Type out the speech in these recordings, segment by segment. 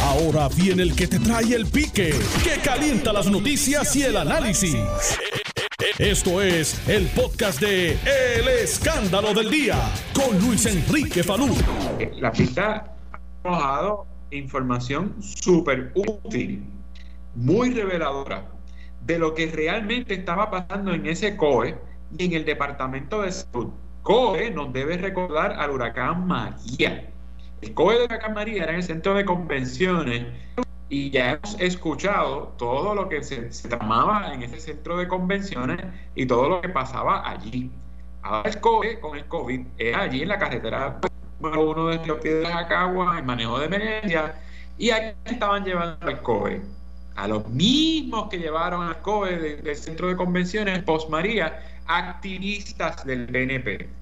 Ahora viene el que te trae el pique, que calienta las noticias y el análisis. Esto es el podcast de El Escándalo del Día con Luis Enrique Falú. La pista ha arrojado información súper útil, muy reveladora de lo que realmente estaba pasando en ese COE y en el Departamento de Salud. COE nos debe recordar al huracán María. El COE de huracán María era el centro de convenciones y ya hemos escuchado todo lo que se, tramaba en ese centro de convenciones y todo lo que pasaba allí. Ahora el COE con el COVID es allí en la carretera número uno de los pies de Jacagua, el manejo de emergencia, y aquí estaban llevando al COE a los mismos que llevaron al COE del centro de convenciones post María, activistas del PNP.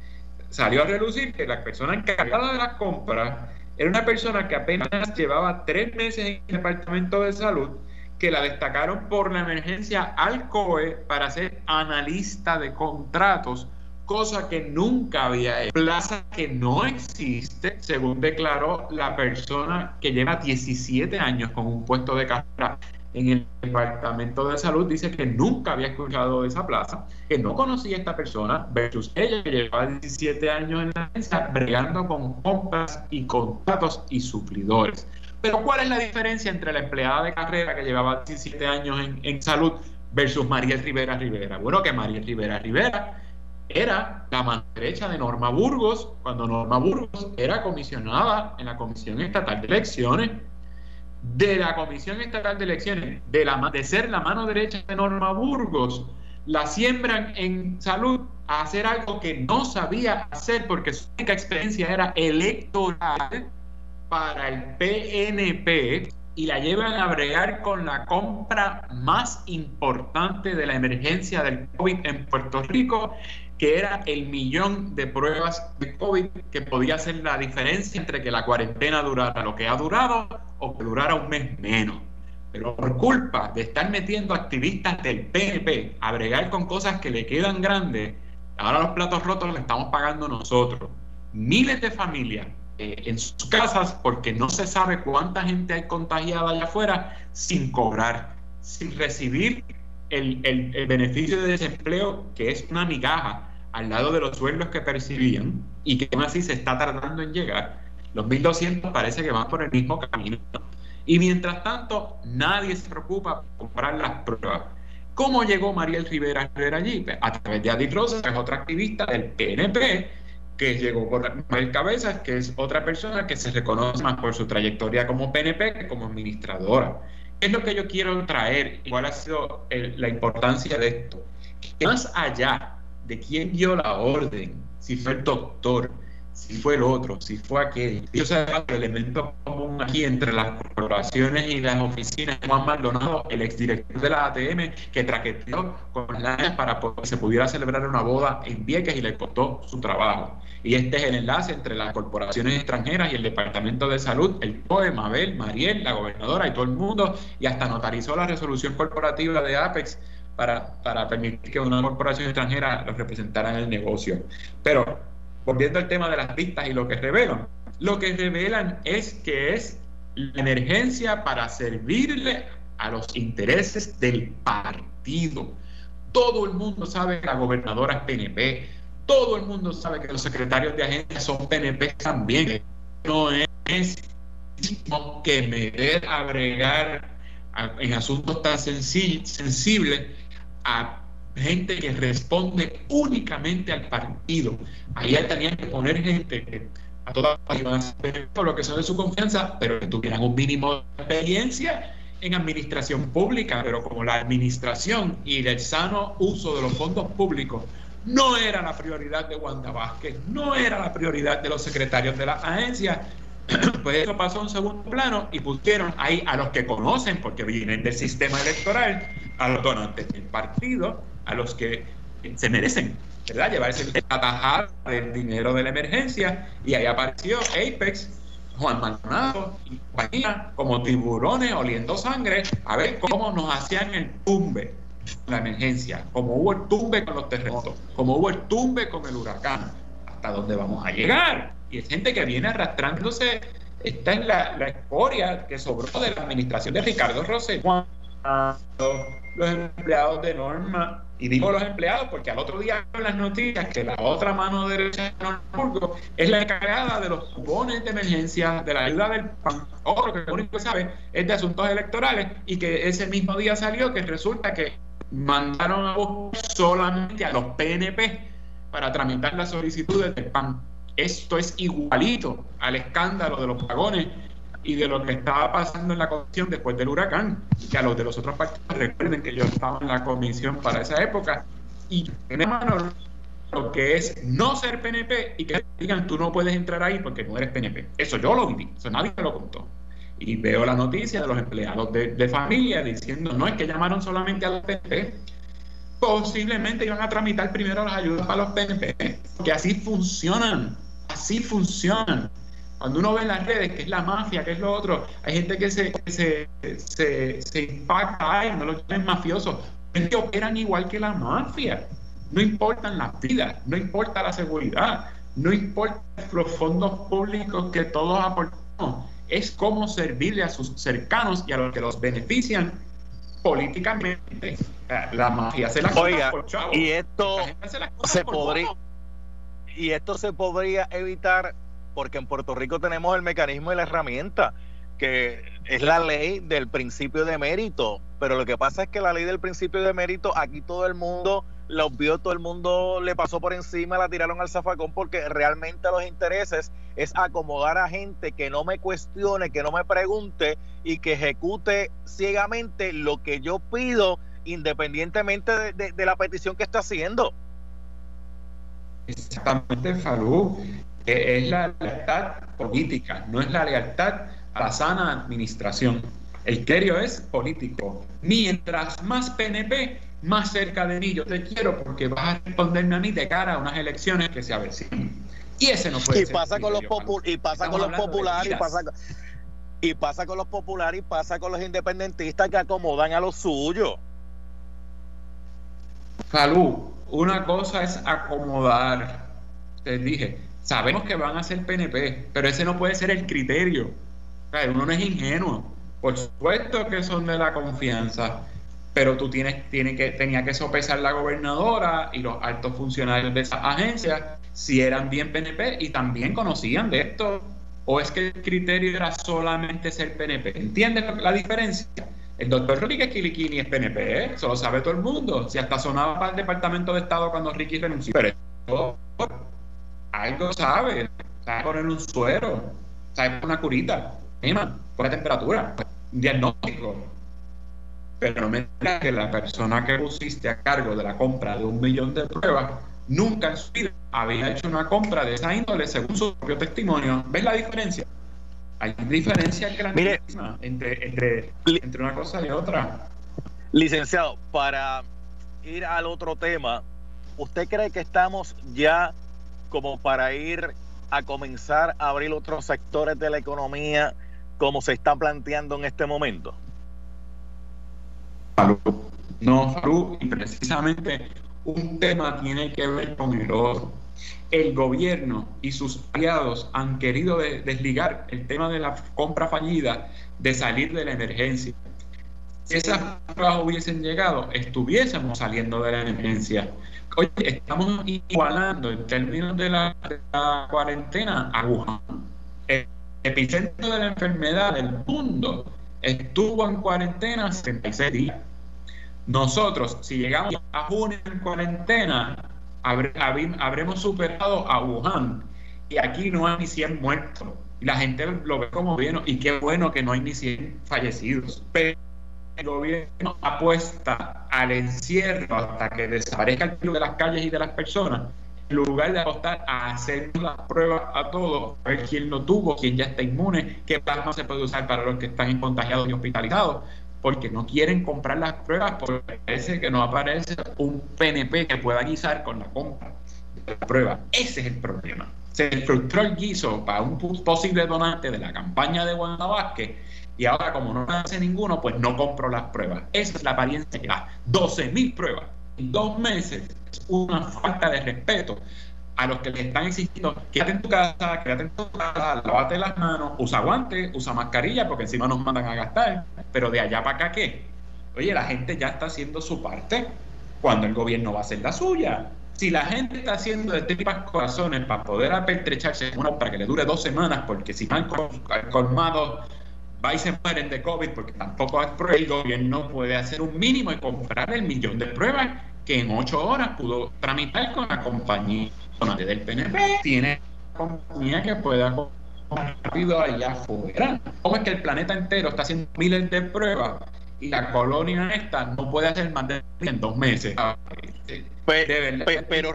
Salió a relucir que la persona encargada de las compras era una persona que apenas llevaba tres meses en el Departamento de Salud, que la destacaron por la emergencia al COE para ser analista de contratos, cosa que nunca había hecho. Plaza que no existe, según declaró la persona que lleva 17 años con un puesto de carrera en el Departamento de Salud dice que nunca había escuchado de esa plaza, que no conocía a esta persona, versus ella que llevaba 17 años en la agencia bregando con compras y contratos y suplidores. Pero ¿cuál es la diferencia entre la empleada de carrera que llevaba 17 años en, en salud versus María Rivera Rivera? Bueno, que María Rivera Rivera era la mano derecha de Norma Burgos, cuando Norma Burgos era comisionada en la Comisión Estatal de Elecciones de la Comisión Estatal de Elecciones, de, ser la mano derecha de Norma Burgos, la siembran en salud a hacer algo que no sabía hacer porque su única experiencia era electoral para el PNP y la llevan a bregar con la compra más importante de la emergencia del COVID en Puerto Rico que era el millón de pruebas de COVID que podía ser la diferencia entre que la cuarentena durara lo que ha durado o que durara un mes menos. Pero por culpa de estar metiendo activistas del PNP a bregar con cosas que le quedan grandes, ahora los platos rotos los estamos pagando nosotros. Miles de familias eh, en sus casas porque no se sabe cuánta gente hay contagiada allá afuera sin cobrar, sin recibir el, el beneficio de desempleo que es una migaja al lado de los sueldos que percibían y que aún así se está tardando en llegar. Los 1.200 parece que van por el mismo camino. Y mientras tanto, nadie se preocupa por comprar las pruebas. ¿Cómo llegó Mariel Rivera, Rivera allí? A través de Adit Rosa, que es otra activista del PNP, que llegó por Manuel Cabezas, que es otra persona que se reconoce más por su trayectoria como PNP que como administradora. ¿Qué es lo que yo quiero traer? ¿Cuál ha sido la importancia de esto? Que más allá de quién dio la orden, si fue el doctor, si fue el otro, si fue aquel. Yo sé el elemento común aquí entre las corporaciones y las oficinas, Juan Maldonado, el exdirector de la ATM, que traqueteó con la para que se pudiera celebrar una boda en Vieques y le costó su trabajo. Y este es el enlace entre las corporaciones extranjeras y el Departamento de Salud, el COE, Mabel, Mariel, la gobernadora y todo el mundo, y hasta notarizó la resolución corporativa de APEX para, permitir que una corporación extranjera los representara en el negocio. Pero, volviendo al tema de las pistas y lo que revelan, lo que revelan es que es la emergencia para servirle a los intereses del partido. Todo el mundo sabe que la gobernadora es PNP, todo el mundo sabe que los secretarios de agencia son PNP también. No es que meter, agregar en asuntos tan sensibles a gente que responde únicamente al partido. Ahí tenían que poner gente a todas las por lo que son de su confianza, pero que tuvieran un mínimo de experiencia en administración pública, pero como la administración y el sano uso de los fondos públicos no era la prioridad de Wanda Vázquez, no era la prioridad de los secretarios de la agencia, pues eso pasó a un segundo plano y pusieron ahí a los que conocen, porque vienen del sistema electoral, a los donantes del partido, a los que se merecen, ¿verdad? Llevarse la tajada del dinero de la emergencia. Y ahí apareció Apex, Juan Maldonado y compañía como tiburones oliendo sangre a ver cómo nos hacían el tumbe la emergencia, como hubo el tumbe con los terremotos, como hubo el tumbe con el huracán, hasta dónde vamos a llegar. Y es gente que viene arrastrándose Esta es la, la escoria que sobró de la administración de Ricardo Rosselló. Los empleados de Norma, y digo los empleados porque al otro día en las noticias que la otra mano derecha de Norma es la encargada de los cupones de emergencia, de la ayuda del PAN, otro que lo único que sabe es de asuntos electorales y que ese mismo día salió que resulta que mandaron a buscar solamente a los PNP para tramitar las solicitudes del PAN. Esto es igualito al escándalo de los pagones y de lo que estaba pasando en la comisión después del huracán, que a los de los otros partidos recuerden que yo estaba en la comisión para esa época y mano lo que es no ser PNP y que digan tú no puedes entrar ahí porque no eres PNP. Eso yo lo viví, eso nadie me lo contó. Y veo la noticia de los empleados de, de familia diciendo no es que llamaron solamente a los PNP, posiblemente iban a tramitar primero las ayudas para los PNP, que así funcionan, así funcionan. Cuando uno ve en las redes que es la mafia, que es lo otro, hay gente que se, se, se, se impacta, ay, no lo llamen mafiosos, que operan igual que la mafia. No importan las vidas, no importa la seguridad, no importa los fondos públicos que todos aportamos, es cómo servirle a sus cercanos y a los que los benefician políticamente. La mafia se la Oiga, y esto se, podría y esto se podría evitar porque en Puerto Rico tenemos el mecanismo y la herramienta, que es la ley del principio de mérito. Pero lo que pasa es que la ley del principio de mérito, aquí todo el mundo la vio, todo el mundo le pasó por encima, la tiraron al zafacón, porque realmente los intereses es acomodar a gente que no me cuestione, que no me pregunte y que ejecute ciegamente lo que yo pido, independientemente de, la petición que está haciendo. Exactamente, Falú es la lealtad política, no es la lealtad a la sana administración. El criterio es político. Mientras más PNP, más cerca de mí yo te quiero porque vas a responderme a mí de cara a unas elecciones que se avecinan. Y ese no puede y Pasa con los y pasa con los populares y pasa, y pasa con los populares y pasa con los independentistas que acomodan a los suyos. Salud, una cosa es acomodar, te dije, Sabemos que van a ser PNP, pero ese no puede ser el criterio. uno no es ingenuo. Por supuesto que son de la confianza, pero tú tienes, tiene que, tenía que sopesar la gobernadora y los altos funcionarios de esa agencia si eran bien PNP y también conocían de esto. ¿O es que el criterio era solamente ser PNP? ¿Entiendes la diferencia? El doctor Rodríguez Kiliquini es PNP, ¿eh? eso lo sabe todo el mundo. Si hasta sonaba para el Departamento de Estado cuando Ricky renunció. Pero algo sabe, sabe poner un suero, sabe poner una curita, por la temperatura, un diagnóstico. Pero no me digas que la persona que pusiste a cargo de la compra de un millón de pruebas nunca en su vida había hecho una compra de esa índole según su propio testimonio. ¿Ves la diferencia? Hay diferencia entre, entre, entre una cosa y otra. Licenciado, para ir al otro tema, ¿usted cree que estamos ya como para ir a comenzar a abrir otros sectores de la economía como se está planteando en este momento? No, y precisamente un tema tiene que ver con el otro. El gobierno y sus aliados han querido desligar el tema de la compra fallida de salir de la emergencia. Si esas pruebas hubiesen llegado, estuviésemos saliendo de la emergencia. Oye, estamos igualando en términos de la, cuarentena a Wuhan. El epicentro de la enfermedad del mundo estuvo en cuarentena 76 días. Nosotros, si llegamos a junio en cuarentena, habremos superado a Wuhan. Y aquí no hay ni 100 muertos. La gente lo ve como bien. Y qué bueno que no hay ni 100 fallecidos. Pero el gobierno apuesta al encierro hasta que desaparezca el virus de las calles y de las personas, en lugar de apostar a hacer las pruebas a todos, a ver quién lo tuvo, quién ya está inmune, qué plasma se puede usar para los que están contagiados y hospitalizados, porque no quieren comprar las pruebas, porque parece que no aparece un PNP que pueda guisar con la compra de la prueba. Ese es el problema. Se frustró el guiso para un posible donante de la campaña de Wanda y ahora como no hace ninguno, pues no compro las pruebas. Esa es la apariencia que da. 12.000 pruebas en dos meses es una falta de respeto a los que les están exigiendo, quédate en tu casa, quédate en tu casa, lávate las manos, usa guantes, usa mascarilla, porque encima nos mandan a gastar. Pero de allá para acá, ¿qué? Oye, la gente ya está haciendo su parte cuando el gobierno va a hacer la suya. Si la gente está haciendo de tripas corazones para poder apertrecharse una para que le dure dos semanas, porque si van colmados va y se mueren de COVID, porque tampoco hay pruebas, el gobierno puede hacer un mínimo y comprar el millón de pruebas que en ocho horas pudo tramitar con la compañía del PNP. Tiene compañía que pueda rápido allá afuera. ¿Cómo es que el planeta entero está haciendo miles de pruebas y la colonia esta no puede hacer más de en dos meses? Pues, pero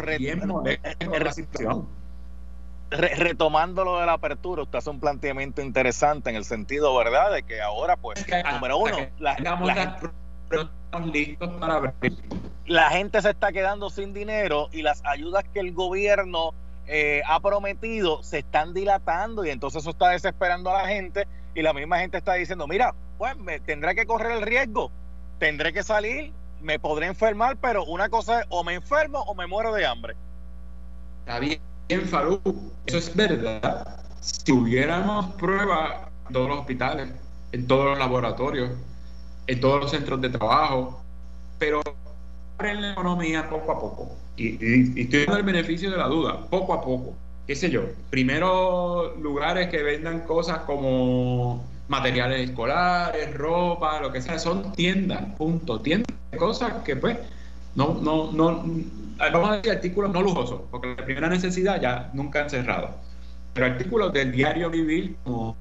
retomando lo de la apertura, usted hace un planteamiento interesante en el sentido, ¿verdad?, de que ahora, pues, número uno, la, listos para La gente se está quedando sin dinero y las ayudas que el gobierno eh, ha prometido se están dilatando y entonces eso está desesperando a la gente y la misma gente está diciendo, mira, pues me tendré que correr el riesgo, tendré que salir, me podré enfermar, pero una cosa es o me enfermo o me muero de hambre. Está bien, Farú, eso es verdad. Si hubiéramos pruebas en todos los hospitales, en todos los laboratorios, en todos los centros de trabajo, pero abren la economía poco a poco. Y, estoy dando el beneficio de la duda, poco a poco. ¿Qué sé yo? Primero, lugares que vendan cosas como materiales escolares, ropa, lo que sea, son tiendas, punto. Tiendas cosas que, pues, no, no, no, vamos a decir artículos no lujosos, porque la primera necesidad ya nunca han cerrado. Pero artículos del diario vivir, como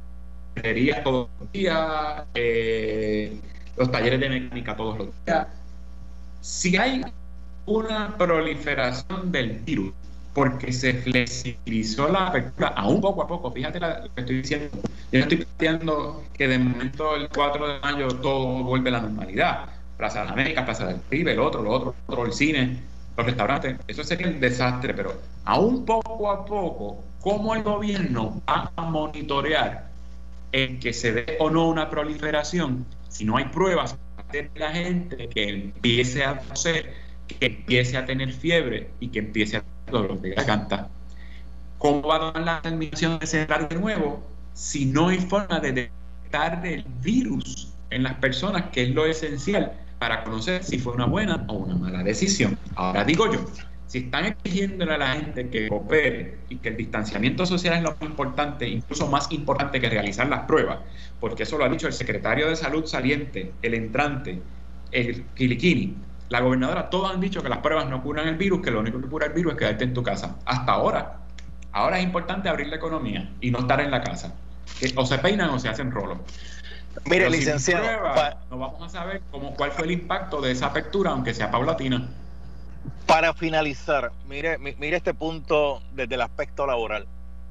todos los días, eh, los talleres de mecánica todos los días. Si hay una proliferación del virus porque se flexibilizó la apertura, aún poco a poco, fíjate lo que estoy diciendo, yo no estoy planteando que de momento el 4 de mayo todo vuelve a la normalidad, Plaza de América, Plaza del Caribe, el otro, lo otro, otro, el cine, los restaurantes, eso sería un desastre, pero aún poco a poco, ¿cómo el gobierno va a monitorear en que se dé o no una proliferación si no hay pruebas de la gente que empiece a hacer, que empiece a tener fiebre y que empiece a dolor de garganta. ¿Cómo va a dar la transmisión de cerrar de nuevo si no hay forma de detectar el virus en las personas, que es lo esencial para conocer si fue una buena o una mala decisión? Ahora digo yo, si están exigiéndole a la gente que coopere y que el distanciamiento social es lo más importante, incluso más importante que realizar las pruebas, porque eso lo ha dicho el secretario de salud saliente, el entrante, el Kilikini, la gobernadora, todos han dicho que las pruebas no curan el virus, que lo único que cura el virus es quedarte en tu casa. Hasta ahora. Ahora es importante abrir la economía y no estar en la casa. O se peinan o se hacen rolos. Mire, licenciado. no vamos a saber cómo, cuál fue el impacto de esa apertura, aunque sea paulatina. Para finalizar, mire, mire este punto desde el aspecto laboral.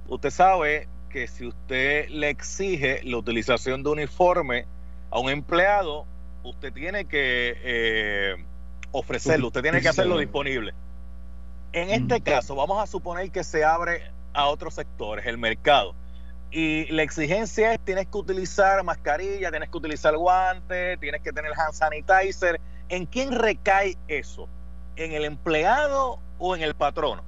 Usted sabe que si usted le exige la utilización de uniforme a un empleado, usted tiene que eh, ofrecerlo, usted tiene que hacerlo disponible. En este caso, vamos a suponer que se abre a otros sectores, el mercado. Y la exigencia es, tienes que utilizar mascarilla, tienes que utilizar guantes, tienes que tener hand sanitizer. ¿En quién recae eso? en el empleado o en el patrono?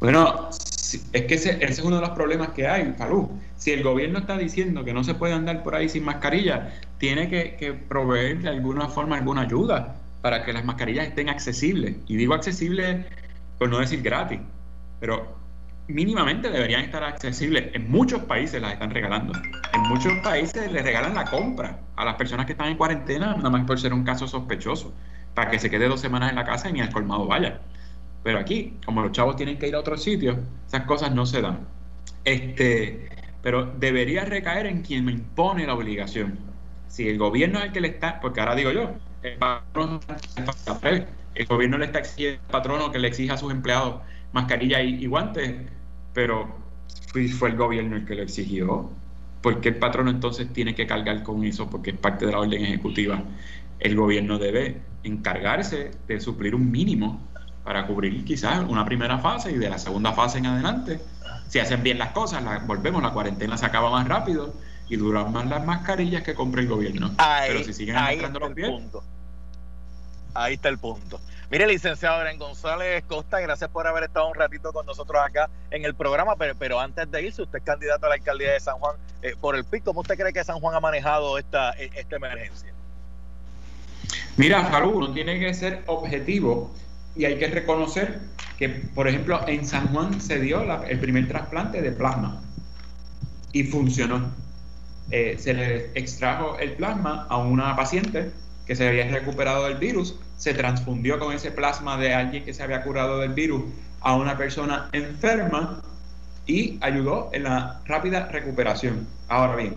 Bueno, es que ese, es uno de los problemas que hay, salud. Si el gobierno está diciendo que no se puede andar por ahí sin mascarilla, tiene que, proveer de alguna forma alguna ayuda para que las mascarillas estén accesibles. Y digo accesibles por no decir gratis, pero mínimamente deberían estar accesibles. En muchos países las están regalando. En muchos países les regalan la compra a las personas que están en cuarentena, nada más por ser un caso sospechoso, para que se quede dos semanas en la casa y ni al colmado vaya. Pero aquí, como los chavos tienen que ir a otros sitios, esas cosas no se dan. Este, pero debería recaer en quien me impone la obligación. Si el gobierno es el que le está, porque ahora digo yo, el patrono, el gobierno le está exigiendo al patrono que le exija a sus empleados mascarilla y guantes, pero fue el gobierno el que lo exigió. porque el patrono entonces tiene que cargar con eso? Porque es parte de la orden ejecutiva. El gobierno debe encargarse de suplir un mínimo para cubrir quizás una primera fase y de la segunda fase en adelante. Si hacen bien las cosas, volvemos, la cuarentena se acaba más rápido y duran más las mascarillas que compre el gobierno. Pero si siguen entrando los pies. Ahí está el punto. Mire, licenciado Adrián González Costa, gracias por haber estado un ratito con nosotros acá en el programa, pero, antes de irse, usted es candidato a la alcaldía de San Juan eh, por el PIC, ¿cómo usted cree que San Juan ha manejado esta, e, esta emergencia? Mira, Falú, uno tiene que ser objetivo y hay que reconocer que, por ejemplo, en San Juan se dio el primer trasplante de plasma y funcionó. Eh, se le extrajo el plasma a una paciente que se había recuperado del virus, se transfundió con ese plasma de alguien que se había curado del virus a una persona enferma y ayudó en la rápida recuperación. Ahora bien,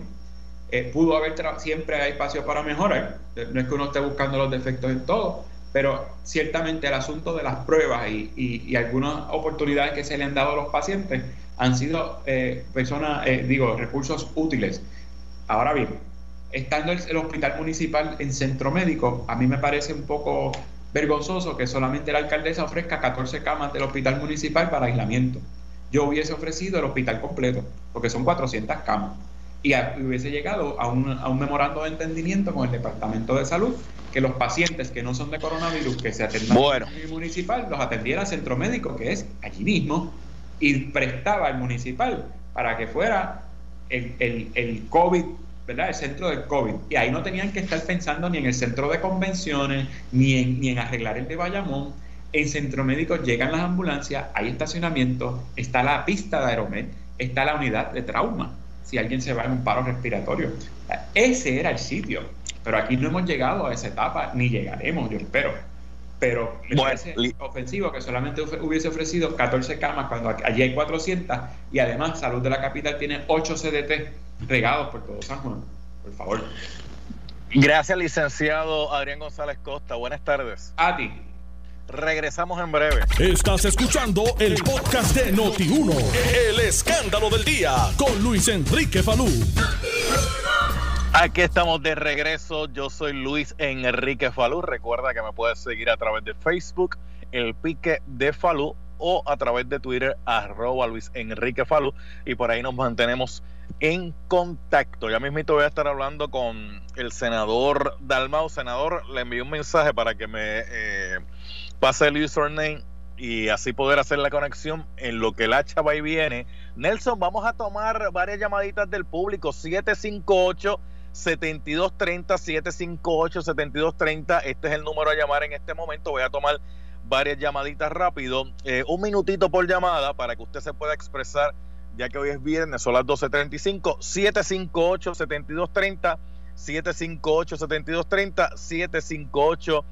eh, pudo haber, siempre hay espacio para mejorar, no es que uno esté buscando los defectos en todo, pero ciertamente el asunto de las pruebas y, algunas oportunidades que se le han dado a los pacientes han sido eh, personas, eh, digo, recursos útiles. Ahora bien, estando el, hospital municipal en centro médico, a mí me parece un poco vergonzoso que solamente la alcaldesa ofrezca 14 camas del hospital municipal para aislamiento. Yo hubiese ofrecido el hospital completo, porque son 400 camas, y hubiese llegado a un, a un memorando de entendimiento con el Departamento de Salud que los pacientes que no son de coronavirus, que se atendan en el municipal, los atendiera el centro médico, que es allí mismo, y prestaba el municipal para que fuera el, el, el COVID ¿verdad? El centro del COVID. Y ahí no tenían que estar pensando ni en el centro de convenciones, ni en, ni en arreglar el de Bayamón. En centro médico llegan las ambulancias, hay estacionamiento, está la pista de Aeromed, está la unidad de trauma, si alguien se va en un paro respiratorio. Ese era el sitio. Pero aquí no hemos llegado a esa etapa, ni llegaremos, yo espero. Pero me parece ofensivo que solamente hubiese ofrecido 14 camas cuando allí hay 400 y además Salud de la Capital tiene 8 CDT regados por todo San Juan. Por favor. Gracias, licenciado Adrián González Costa. Buenas tardes. A ti. Regresamos en breve. Estás escuchando el podcast de Noti1. El escándalo del día con Luis Enrique Falú. Aquí estamos de regreso. Yo soy Luis Enrique Falú. Recuerda que me puedes seguir a través de Facebook, El Pique de Falú, o a través de Twitter, arroba Luis Enrique Falú. Y por ahí nos mantenemos en contacto. Ya mismito voy a estar hablando con el senador Dalmau. Senador, le envié un mensaje para que me eh, pase el username y así poder hacer la conexión en lo que el hacha va y viene. Nelson, vamos a tomar varias llamaditas del público. 758 7230 758 7230 este es el número a llamar en este momento. Voy a tomar varias llamaditas rápido. Eh, un minutito por llamada para que usted se pueda expresar ya que hoy es viernes son las 12.35 758 7230 758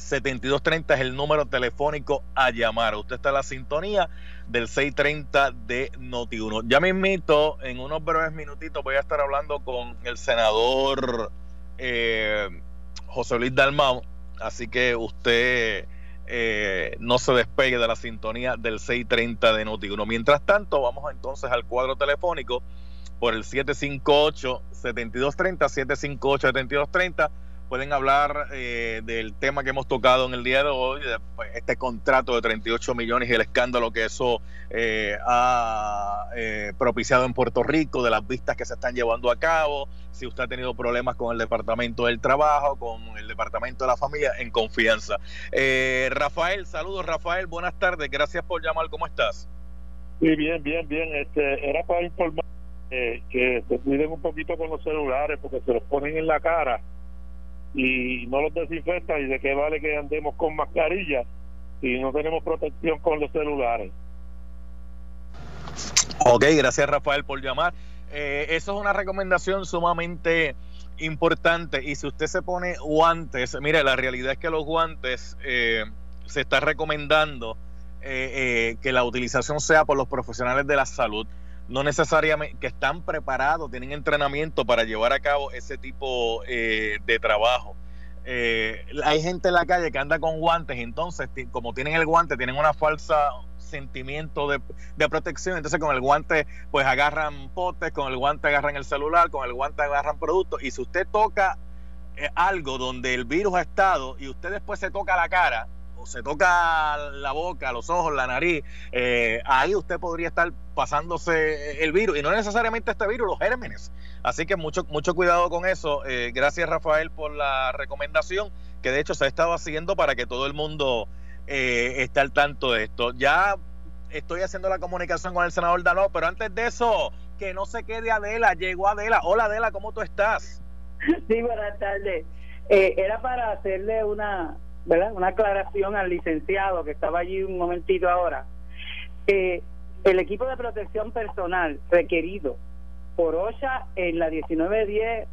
7230 758 7230 es el número telefónico a llamar. Usted está en la sintonía del 630 de Noti1. Ya me invito, en unos breves minutitos voy a estar hablando con el senador eh, José Luis Dalmau. Así que usted eh, no se despegue de la sintonía del 630 de Noti1. Mientras tanto, vamos entonces al cuadro telefónico por el 758-7230, 758-7230 pueden hablar eh, del tema que hemos tocado en el día de hoy, pues, este contrato de 38 millones y el escándalo que eso eh, ha eh, propiciado en Puerto Rico, de las vistas que se están llevando a cabo, si usted ha tenido problemas con el Departamento del Trabajo, con el Departamento de la Familia, en confianza. Rafael, saludos Rafael, buenas tardes, gracias por llamar, ¿cómo estás? Sí, bien, bien, bien. Este, era para informar que se cuiden un poquito con los celulares porque se los ponen en la cara y no los desinfectan y de qué vale que andemos con mascarilla si no tenemos protección con los celulares. Ok, gracias Rafael por llamar. Eh, eso es una recomendación sumamente importante y si usted se pone guantes, mire, la realidad es que los guantes eh, se está recomendando eh, que la utilización sea por los profesionales de la salud no necesariamente que están preparados, tienen entrenamiento para llevar a cabo ese tipo eh, de trabajo. Eh, hay gente en la calle que anda con guantes, entonces como tienen el guante, tienen una falsa sentimiento de, protección, entonces con el guante pues agarran potes, con el guante agarran el celular, con el guante agarran productos y si usted toca eh, algo donde el virus ha estado y usted después se toca la cara se toca la boca, los ojos, la nariz, eh, ahí usted podría estar pasándose el virus y no necesariamente este virus, los gérmenes. Así que mucho, mucho cuidado con eso. Eh, gracias Rafael por la recomendación que de hecho se ha estado haciendo para que todo el mundo eh, esté al tanto de esto. Ya estoy haciendo la comunicación con el senador Daló, pero antes de eso, que no se quede Adela, llegó Adela. Hola Adela, ¿cómo tú estás? Sí, buenas tardes. Eh, era para hacerle una, ¿verdad? una aclaración al licenciado que estaba allí un momentito ahora. Eh, el equipo de protección personal requerido por OSHA en la 1910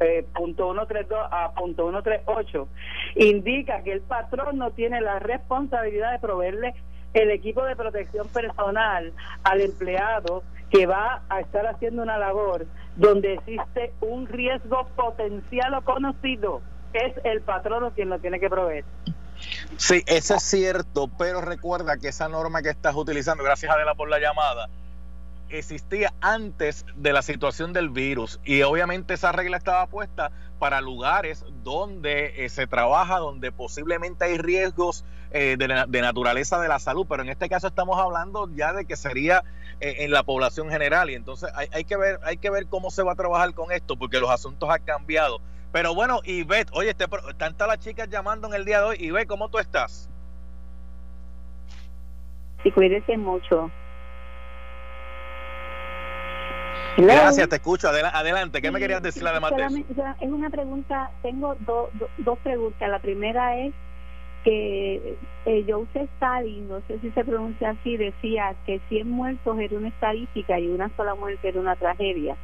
eh, punto 132 a punto 138 indica que el patrón no tiene la responsabilidad de proveerle el equipo de protección personal al empleado que va a estar haciendo una labor donde existe un riesgo potencial o conocido, es el patrono quien lo tiene que proveer. Sí, eso es cierto, pero recuerda que esa norma que estás utilizando, gracias Adela por la llamada, existía antes de la situación del virus y obviamente esa regla estaba puesta para lugares donde eh, se trabaja, donde posiblemente hay riesgos eh, de, naturaleza de la salud, pero en este caso estamos hablando ya de que sería eh, en la población general y entonces hay, hay, que ver hay que ver cómo se va a trabajar con esto porque los asuntos han cambiado. Pero bueno, Ivette, oye, este, están todas las chicas llamando en el día de hoy. Ivette, ¿cómo tú estás? Sí, cuídese mucho. Gracias, te escucho. adelante, ¿qué me querías decir además de eso? Es una pregunta, tengo dos preguntas. La primera es que eh, Joseph Stalin, no sé si se pronuncia así, decía que 100 muertos era una estadística y una sola muerte era una tragedia.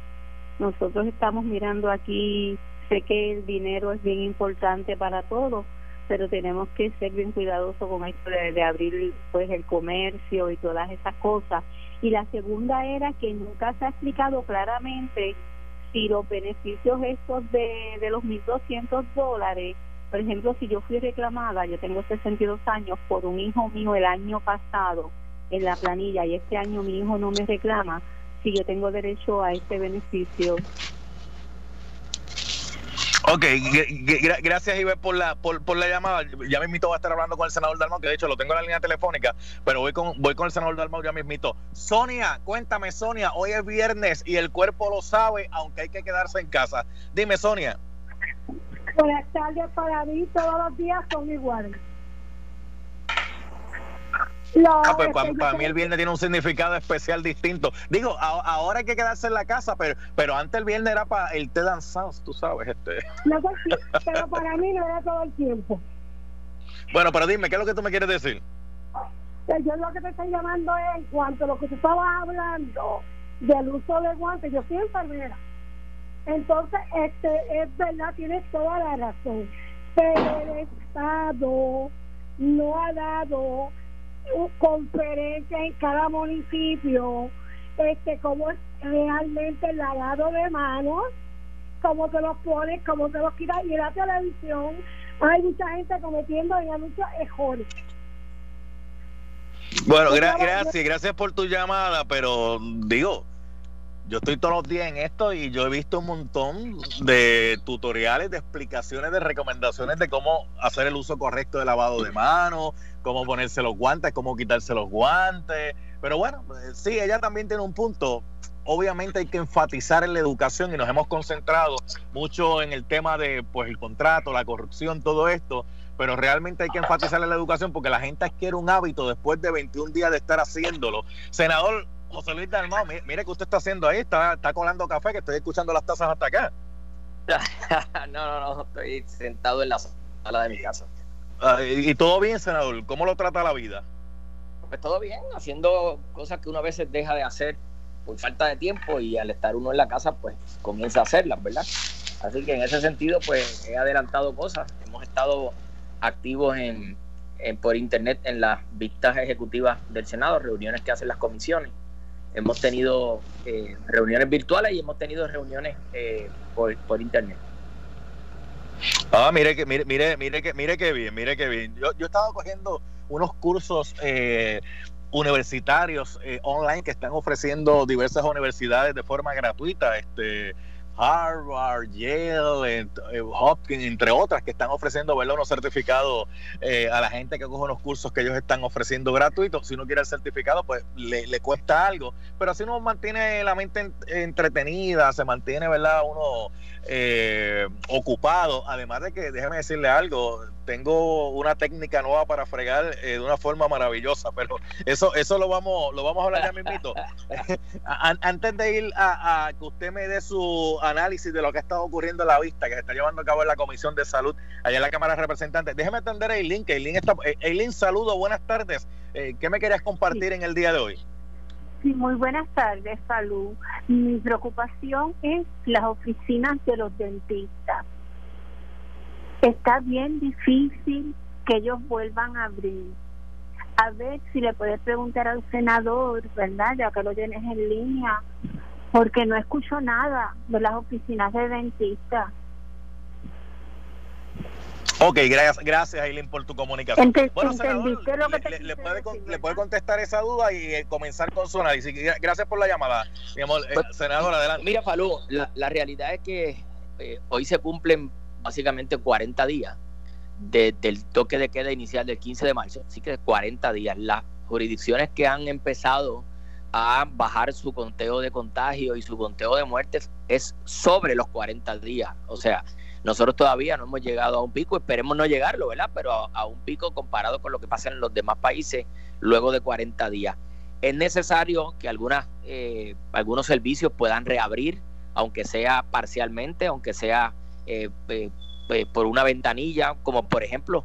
Nosotros estamos mirando aquí, sé que el dinero es bien importante para todos, pero tenemos que ser bien cuidadosos con esto de, abrir pues el comercio y todas esas cosas. Y la segunda era que nunca se ha explicado claramente si los beneficios estos de, de los 1.200 dólares, por ejemplo, si yo fui reclamada, yo tengo 62 años, por un hijo mío el año pasado en la planilla y este año mi hijo no me reclama, si yo tengo derecho a este beneficio Ok, gracias Iber por la, por, por, la llamada. Ya mismito va a estar hablando con el senador Dalmau, que de hecho lo tengo en la línea telefónica, pero voy con, voy con el senador Dalmau ya mismito. Sonia, cuéntame Sonia, hoy es viernes y el cuerpo lo sabe, aunque hay que quedarse en casa. Dime Sonia. Buenas tardes, para mí todos los días son iguales. Ah, pues, para, mí el viernes tiene un significado especial distinto. Digo, ahora hay que quedarse en la casa, pero pero antes el viernes era para el té danzado, tú sabes. este no, pues Pero para mí no era todo el tiempo. Bueno, pero dime, ¿qué es lo que tú me quieres decir? Pues yo lo que te estoy llamando es en cuanto a lo que tú estabas hablando del uso de guantes. Yo soy enfermera. Entonces, este es verdad, tienes toda la razón. Pero el Estado no ha dado conferencia en cada municipio, este, cómo es realmente el lavado de manos, cómo te los pones, cómo te los quitas. Y en la televisión hay mucha gente cometiendo en anuncios errores. Bueno, gracias, gracias por tu llamada, pero digo, yo estoy todos los días en esto y yo he visto un montón de tutoriales, de explicaciones, de recomendaciones de cómo hacer el uso correcto de lavado de manos, cómo ponerse los guantes, cómo quitarse los guantes. Pero bueno, eh, sí, ella también tiene un punto. Obviamente hay que enfatizar en la educación y nos hemos concentrado mucho en el tema de pues el contrato, la corrupción, todo esto, pero realmente hay que enfatizar en la educación porque la gente adquiere un hábito después de 21 días de estar haciéndolo. Senador, José Luis Dalmau, mire, que usted está haciendo ahí, está, está colando café, que estoy escuchando las tazas hasta acá. no, no, no, estoy sentado en la sala de mi casa. Ah, y, todo bien, senador? ¿Cómo lo trata la vida? Pues todo bien, haciendo cosas que uno a veces deja de hacer por falta de tiempo y al estar uno en la casa, pues comienza a hacerlas, ¿verdad? Así que en ese sentido, pues he adelantado cosas. Hemos estado activos en, en por internet en las vistas ejecutivas del Senado, reuniones que hacen las comisiones hemos tenido eh, reuniones virtuales y hemos tenido reuniones eh, por, por, internet. Ah, mire que mire mire mire que mire que bien, mire que bien. Yo yo he estado cogiendo unos cursos eh, universitarios online que están ofreciendo diversas universidades de forma gratuita, este Harvard, Yale, eh, Hopkins, entre otras, que están ofreciendo ¿verdad? unos certificados eh, a la gente que coge unos cursos que ellos están ofreciendo gratuitos. Si uno quiere el certificado, pues le, cuesta algo. Pero así uno mantiene la mente entretenida, se mantiene ¿verdad? uno eh, ocupado. Además de que, déjeme decirle algo, tengo una técnica nueva para fregar de una forma maravillosa, pero eso eso lo vamos lo vamos a hablar ya mismito. Antes de ir a, a que usted me dé su análisis de lo que ha estado ocurriendo en la vista que se está llevando a cabo en la Comisión de Salud allá en la Cámara de Representantes. Déjeme atender a Eileen, que Eileen está... Eh, Eileen, saludo, buenas tardes. Eh, ¿Qué me querías compartir en el día de hoy? Sí, muy buenas tardes, salud. Mi preocupación es las oficinas de los dentistas. Está bien difícil que ellos vuelvan a abrir. A ver si le puedes preguntar al senador, ¿verdad? Ya que lo tienes en línea, porque no escucho nada de las oficinas de dentistas. Ok, gracias, gracias Aileen por tu comunicación. bueno, senador, le, puede, contestar esa duda y eh, comenzar con su análisis. Gracias por la llamada. Eh, pues, senador, adelante. Mira, Falú, la, realidad es que eh, hoy se cumplen básicamente 40 días del toque de queda inicial del 15 de marzo, así que 40 días. Las jurisdicciones que han empezado a bajar su conteo de contagio y su conteo de muertes es sobre los 40 días. O sea, nosotros todavía no hemos llegado a un pico, esperemos no llegarlo, ¿verdad? Pero a, un pico comparado con lo que pasa en los demás países luego de 40 días. Es necesario que algunas, eh, algunos servicios puedan reabrir, aunque sea parcialmente, aunque sea eh, eh, por una ventanilla, como por ejemplo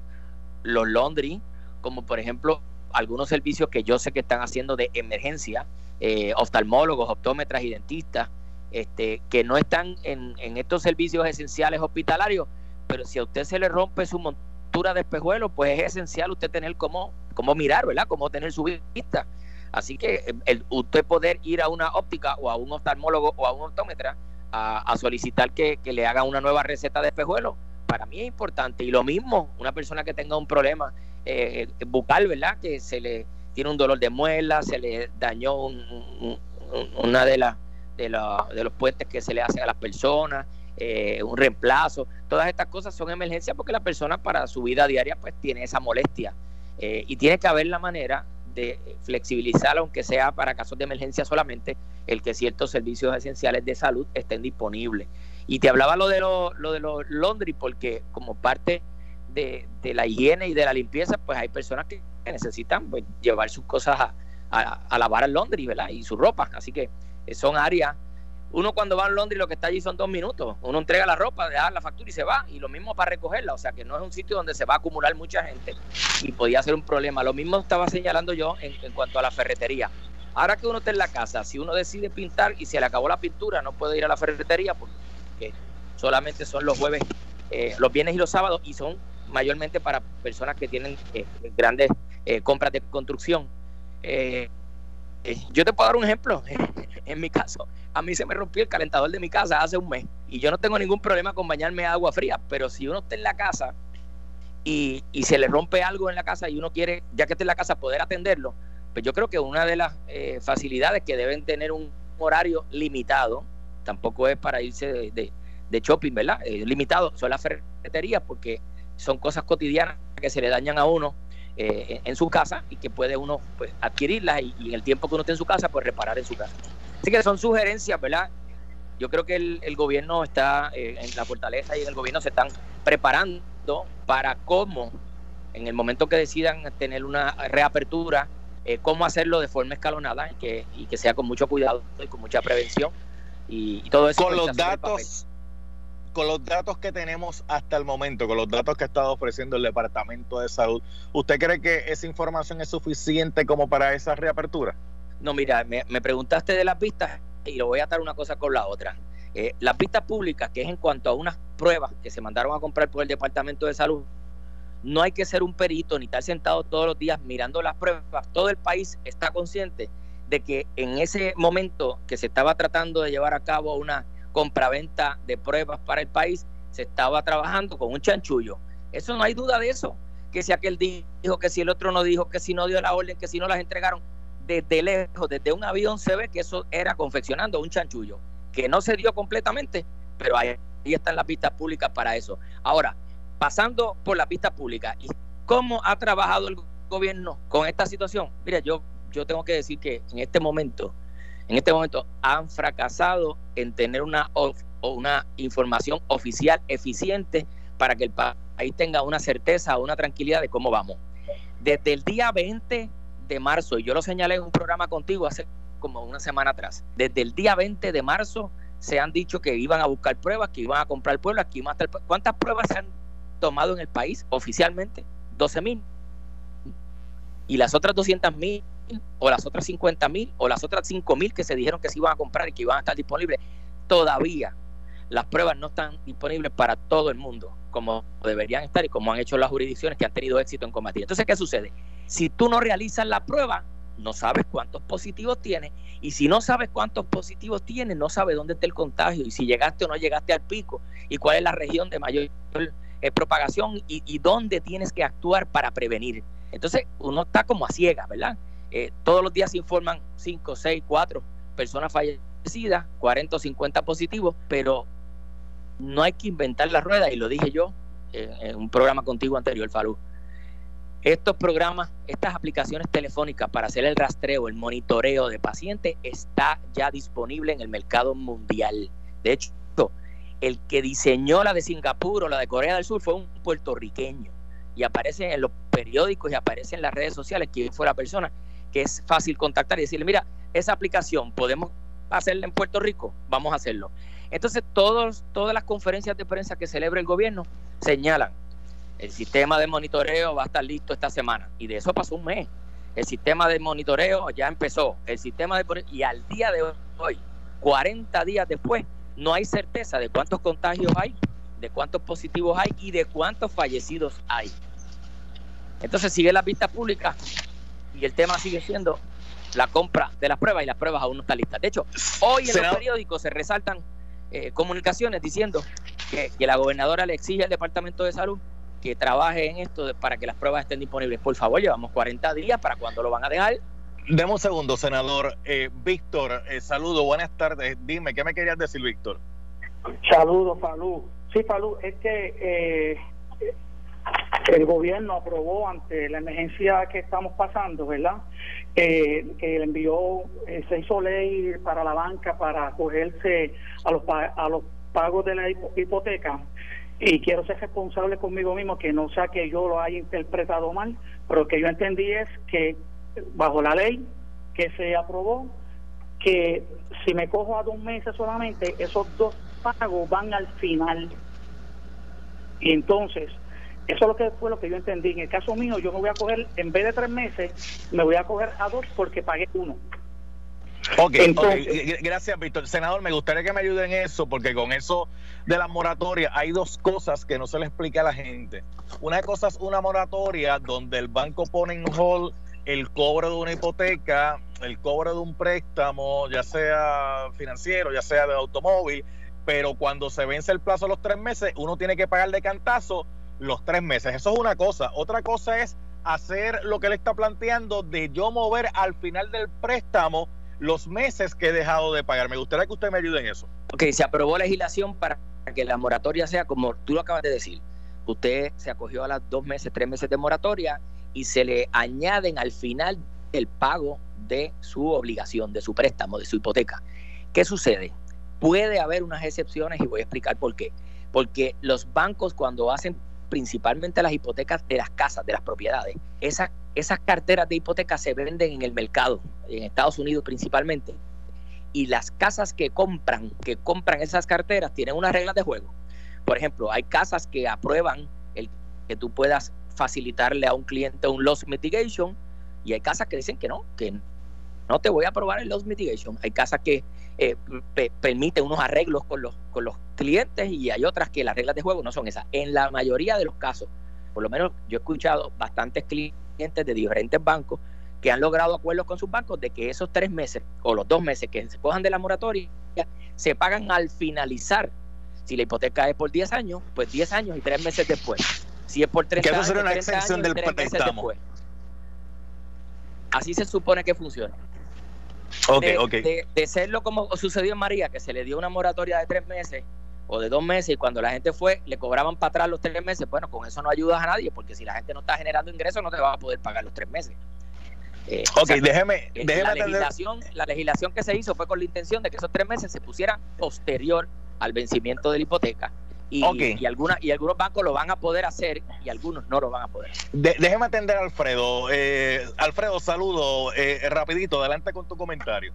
los laundry, como por ejemplo algunos servicios que yo sé que están haciendo de emergencia, eh, oftalmólogos, optómetras y dentistas, este, que no están en, estos servicios esenciales hospitalarios, pero si a usted se le rompe su montura de espejuelo, pues es esencial usted tener cómo, cómo mirar, ¿verdad? Cómo tener su vista. Así que eh, el, usted poder ir a una óptica o a un oftalmólogo o a un optómetra a, solicitar que, que, le hagan una nueva receta de espejuelo, para mí es importante. Y lo mismo, una persona que tenga un problema eh, bucal, ¿verdad? Que se le tiene un dolor de muela, se le dañó una de, las de, de, los puentes que se le hacen a las personas, eh, un reemplazo. Todas estas cosas son emergencias porque la persona para su vida diaria pues tiene esa molestia. Eh, y tiene que haber la manera de flexibilizar, aunque sea para casos de emergencia solamente, el que ciertos servicios esenciales de salud estén disponibles. Y te hablaba lo de, lo, de los Londres porque como parte de, la higiene y de la limpieza, pues hay personas que necesitan pues, llevar sus cosas a, lavar al Londres, ¿verdad? Y su ropa. Así que eh, son áreas. Uno cuando va a Londres lo que está allí son dos minutos. Uno entrega la ropa, deja la factura y se va. Y lo mismo para recogerla. O sea que no es un sitio donde se va a acumular mucha gente y podía ser un problema. Lo mismo estaba señalando yo en, en cuanto a la ferretería. Ahora que uno está en la casa, si uno decide pintar y se le acabó la pintura, no puede ir a la ferretería porque solamente son los jueves, eh, los viernes y los sábados y son mayormente para personas que tienen eh, grandes eh, compras de construcción. Eh, yo te puedo dar un ejemplo. en mi caso, a mí se me rompió el calentador de mi casa hace un mes y yo no tengo ningún problema con bañarme agua fría, pero si uno está en la casa y, y, se le rompe algo en la casa y uno quiere, ya que está en la casa, poder atenderlo, pues yo creo que una de las facilidades que deben tener un horario limitado, tampoco es para irse de, de, shopping, ¿verdad? limitado, son las ferreterías porque son cosas cotidianas que se le dañan a uno eh, en su casa y que puede uno pues, adquirirlas y, en el tiempo que uno esté en su casa, pues reparar en su casa. Así que son sugerencias, ¿verdad? Yo creo que el, gobierno está eh, en la fortaleza y en el gobierno se están preparando para cómo, en el momento que decidan tener una reapertura, eh, cómo hacerlo de forma escalonada y que, y que sea con mucho cuidado y con mucha prevención. Y, todo eso. Con los datos con los datos que tenemos hasta el momento, con los datos que ha estado ofreciendo el Departamento de Salud, ¿usted cree que esa información es suficiente como para esa reapertura? No, mira, me, preguntaste de las pistas y lo voy a atar una cosa con la otra. Eh, las pistas públicas, que es en cuanto a unas pruebas que se mandaron a comprar por el Departamento de Salud, no hay que ser un perito ni estar sentado todos los días mirando las pruebas. Todo el país está consciente de que en ese momento que se estaba tratando de llevar a cabo una compraventa de pruebas para el país, se estaba trabajando con un chanchullo. Eso no hay duda de eso. Que si aquel dijo, que si el otro no dijo, que si no dio la orden, que si no las entregaron, desde lejos, desde un avión se ve que eso era confeccionando un chanchullo, que no se dio completamente, pero ahí, están las vistas públicas para eso. Ahora, pasando por las vistas públicas, ¿y cómo ha trabajado el gobierno con esta situación? Mira, yo, yo tengo que decir que en este momento, en este momento han fracasado en tener una, una información oficial eficiente para que el país tenga una certeza una tranquilidad de cómo vamos. Desde el día 20 de marzo, y yo lo señalé en un programa contigo hace como una semana atrás, desde el día 20 de marzo se han dicho que iban a buscar pruebas, que iban a comprar pruebas, que iban a estar... ¿Cuántas pruebas se han tomado en el país oficialmente? 12 mil. Y las otras 200 mil, o las otras 50 mil, o las otras 5 mil que se dijeron que se iban a comprar y que iban a estar disponibles, todavía las pruebas no están disponibles para todo el mundo, como deberían estar y como han hecho las jurisdicciones que han tenido éxito en combatir. Entonces, ¿qué sucede? Si tú no realizas la prueba, no sabes cuántos positivos tienes y si no sabes cuántos positivos tienes, no sabes dónde está el contagio y si llegaste o no llegaste al pico y cuál es la región de mayor eh, propagación y, dónde tienes que actuar para prevenir. Entonces uno está como a ciega, ¿verdad? Eh, todos los días se informan 5, 6, 4 personas fallecidas, 40 o 50 positivos, pero no hay que inventar la rueda y lo dije yo en, un programa contigo anterior, Falú estos programas, estas aplicaciones telefónicas para hacer el rastreo, el monitoreo de pacientes está ya disponible en el mercado mundial. De hecho, el que diseñó la de Singapur o la de Corea del Sur fue un puertorriqueño y aparece en los periódicos y aparece en las redes sociales quién fue la persona que es fácil contactar y decirle, mira, esa aplicación podemos hacerla en Puerto Rico, vamos a hacerlo. Entonces, todos, todas las conferencias de prensa que celebra el gobierno señalan el sistema de monitoreo va a estar listo esta semana. Y de eso pasó un mes. El sistema de monitoreo ya empezó. El sistema de y al día de hoy, 40 días después, no hay certeza de cuántos contagios hay, de cuántos positivos hay y de cuántos fallecidos hay. Entonces sigue la vista pública y el tema sigue siendo la compra de las pruebas y las pruebas aún no están listas. De hecho, hoy en los periódicos se resaltan eh, comunicaciones diciendo que, que la gobernadora le exige al Departamento de Salud que trabaje en esto para que las pruebas estén disponibles. Por favor, llevamos 40 días para cuando lo van a dejar. Demos un segundo, senador. Eh, Víctor, eh, saludo, buenas tardes. Dime, ¿qué me querías decir, Víctor? Saludos, Falú. Sí, Falú, es que eh, el gobierno aprobó ante la emergencia que estamos pasando, ¿verdad? que envió, se hizo ley para la banca para acogerse a los, a los pagos de la hipoteca y quiero ser responsable conmigo mismo, que no sea que yo lo haya interpretado mal, pero que yo entendí es que bajo la ley que se aprobó, que si me cojo a dos meses solamente, esos dos pagos van al final. Y entonces, eso es lo que fue lo que yo entendí. En el caso mío, yo me voy a coger, en vez de tres meses, me voy a coger a dos porque pagué uno. Ok, gracias Víctor. Senador, me gustaría que me ayuden en eso, porque con eso de la moratoria hay dos cosas que no se le explica a la gente. Una cosa es una moratoria donde el banco pone en hold el cobro de una hipoteca, el cobro de un préstamo, ya sea financiero, ya sea de automóvil, pero cuando se vence el plazo de los tres meses, uno tiene que pagar de cantazo los tres meses. Eso es una cosa. Otra cosa es hacer lo que él está planteando de yo mover al final del préstamo los meses que he dejado de pagar. Me gustaría que usted me ayude en eso. Ok, se aprobó legislación para que la moratoria sea como tú lo acabas de decir. Usted se acogió a las dos meses, tres meses de moratoria y se le añaden al final el pago de su obligación, de su préstamo, de su hipoteca. ¿Qué sucede? Puede haber unas excepciones y voy a explicar por qué. Porque los bancos cuando hacen principalmente las hipotecas de las casas, de las propiedades, esas esas carteras de hipoteca se venden en el mercado, en Estados Unidos principalmente, y las casas que compran, que compran esas carteras, tienen unas reglas de juego. Por ejemplo, hay casas que aprueban el que tú puedas facilitarle a un cliente un loss mitigation, y hay casas que dicen que no, que no te voy a aprobar el loss mitigation. Hay casas que eh, permiten unos arreglos con los, con los clientes y hay otras que las reglas de juego no son esas. En la mayoría de los casos, por lo menos yo he escuchado bastantes clientes de diferentes bancos que han logrado acuerdos con sus bancos de que esos tres meses o los dos meses que se cojan de la moratoria se pagan al finalizar. Si la hipoteca es por 10 años, pues 10 años y tres meses después. Si es por 30 años, una extensión del después. Así se supone que funciona. Okay, de, de, serlo como sucedió en María, que se le dio una moratoria de tres meses o de dos meses y cuando la gente fue le cobraban para atrás los tres meses, bueno, con eso no ayudas a nadie porque si la gente no está generando ingresos no te va a poder pagar los tres meses. Eh, ok, déjeme, eh, déjeme la, legislación, la legislación que se hizo fue con la intención de que esos tres meses se pusieran posterior al vencimiento de la hipoteca. Y, y, alguna, y algunos bancos lo van a poder hacer y algunos no lo van a poder. déjeme atender a Alfredo. Eh, Alfredo, saludo. Eh, rapidito, adelante con tu comentario.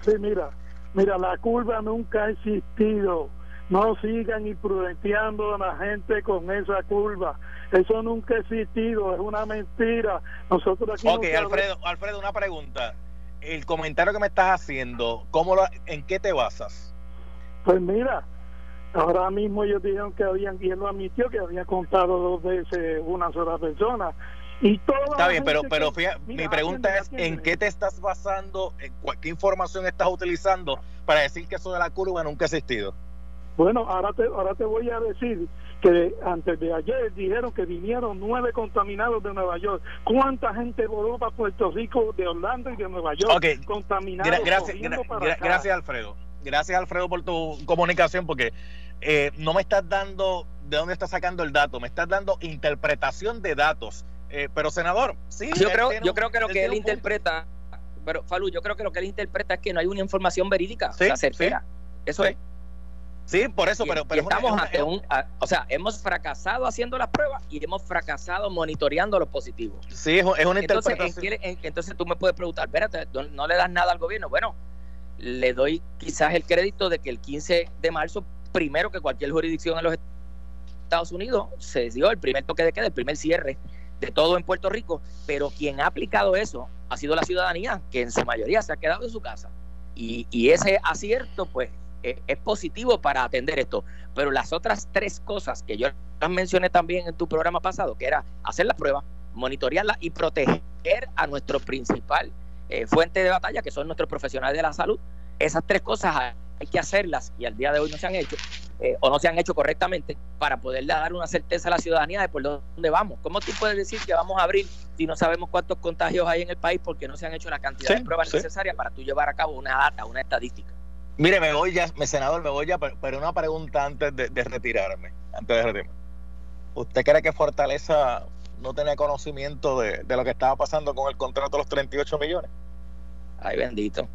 Sí, mira, mira, la curva nunca ha existido. No sigan imprudenteando a la gente con esa curva. Eso nunca ha existido, es una mentira. Nosotros aquí Ok, Alfredo, Alfredo, una pregunta. El comentario que me estás haciendo, ¿cómo lo, ¿en qué te basas? Pues mira, ahora mismo ellos dijeron que habían, y él lo admitió, que había contado dos veces una sola persona. Y Está bien, pero, pero fíjate, mi pregunta es, ¿en qué te estás basando, en qué información estás utilizando para decir que eso de la curva nunca ha existido? Bueno, ahora te, ahora te voy a decir que antes de ayer dijeron que vinieron nueve contaminados de Nueva York. ¿Cuánta gente voló para Puerto Rico, de Orlando y de Nueva York? Okay. Contaminados. gracias, gracias, Alfredo. Gracias, Alfredo, por tu comunicación, porque eh, no me estás dando de dónde estás sacando el dato, me estás dando interpretación de datos. Eh, pero, senador, sí. Yo creo, yo creo que lo que él interpreta, pero Falú, yo creo que lo que él interpreta es que no hay una información verídica, sí, certera. Eso es. Sí, por eso, pero, pero estamos ante un, o sea, hemos fracasado haciendo las pruebas y hemos fracasado monitoreando los positivos. Sí, es, una entonces, interpretación. entonces tú me puedes preguntar, espérate, no, le das nada al gobierno. Bueno, le doy quizás el crédito de que el 15 de marzo, primero que cualquier jurisdicción en los Estados Unidos, se dio el primer toque de queda, el primer cierre de todo en Puerto Rico, pero quien ha aplicado eso ha sido la ciudadanía, que en su mayoría se ha quedado en su casa. Y, y ese acierto, pues, eh, es positivo para atender esto. Pero las otras tres cosas que yo las mencioné también en tu programa pasado, que era hacer la prueba, monitorearla y proteger a nuestro principal eh, fuente de batalla, que son nuestros profesionales de la salud, esas tres cosas hay que hacerlas y al día de hoy no se han hecho eh, o no se han hecho correctamente para poderle dar una certeza a la ciudadanía de por dónde vamos. ¿Cómo tú puedes decir que vamos a abrir si no sabemos cuántos contagios hay en el país porque no se han hecho la cantidad de pruebas necesarias para tú llevar a cabo una data, una estadística? Mire, me voy ya, senador, me voy ya, pero, una pregunta antes de, retirarme, antes de retirarme. ¿Usted cree que Fortaleza no tenía conocimiento de, lo que estaba pasando con el contrato de los 38 millones? Ay, bendito.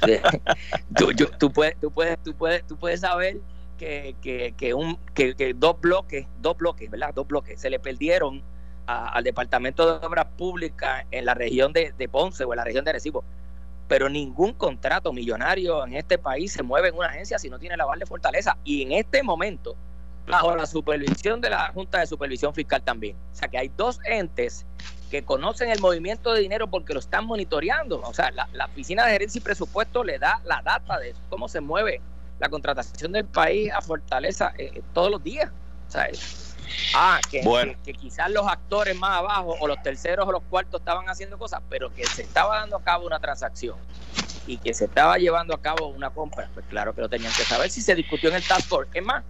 tú, puedes, tú, puedes, tú, puedes, tú puedes saber que, que, un, que, dos bloques, dos bloques, ¿verdad? Dos bloques se le perdieron al Departamento de Obras Públicas en la región de, Ponce o en la región de Arecibo pero ningún contrato millonario en este país se mueve en una agencia si no tiene la de fortaleza. Y en este momento, bajo la supervisión de la Junta de Supervisión Fiscal también. O sea que hay dos entes que conocen el movimiento de dinero porque lo están monitoreando. O sea, la, Oficina de Gerencia y Presupuesto le da la data de cómo se mueve la contratación del país a Fortaleza eh, eh, todos los días. O sea, Ah, que, que, quizás los actores más abajo o los terceros o los cuartos estaban haciendo cosas, pero que se estaba dando a cabo una transacción y que se estaba llevando a cabo una compra, pues claro que lo tenían que saber si se discutió en el Task Force. Es más,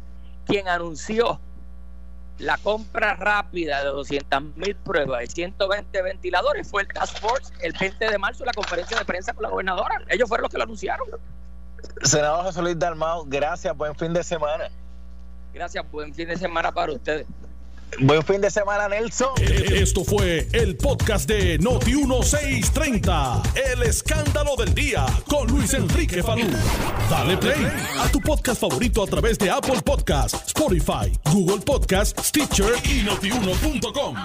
quien anunció la compra rápida de 200 mil pruebas y 120 ventiladores fue el Task Force el 20 de marzo en la conferencia de prensa con la gobernadora. Ellos fueron los que lo anunciaron. Senador José Luis Dalmau, gracias, buen fin de semana. Gracias, buen fin de semana para ustedes. Buen fin de semana, Nelson. Esto fue el podcast de Noti 1630. El escándalo del día con Luis Enrique Falú. Dale play a tu podcast favorito a través de Apple Podcasts, Spotify, Google Podcasts, Stitcher y notiuno.com.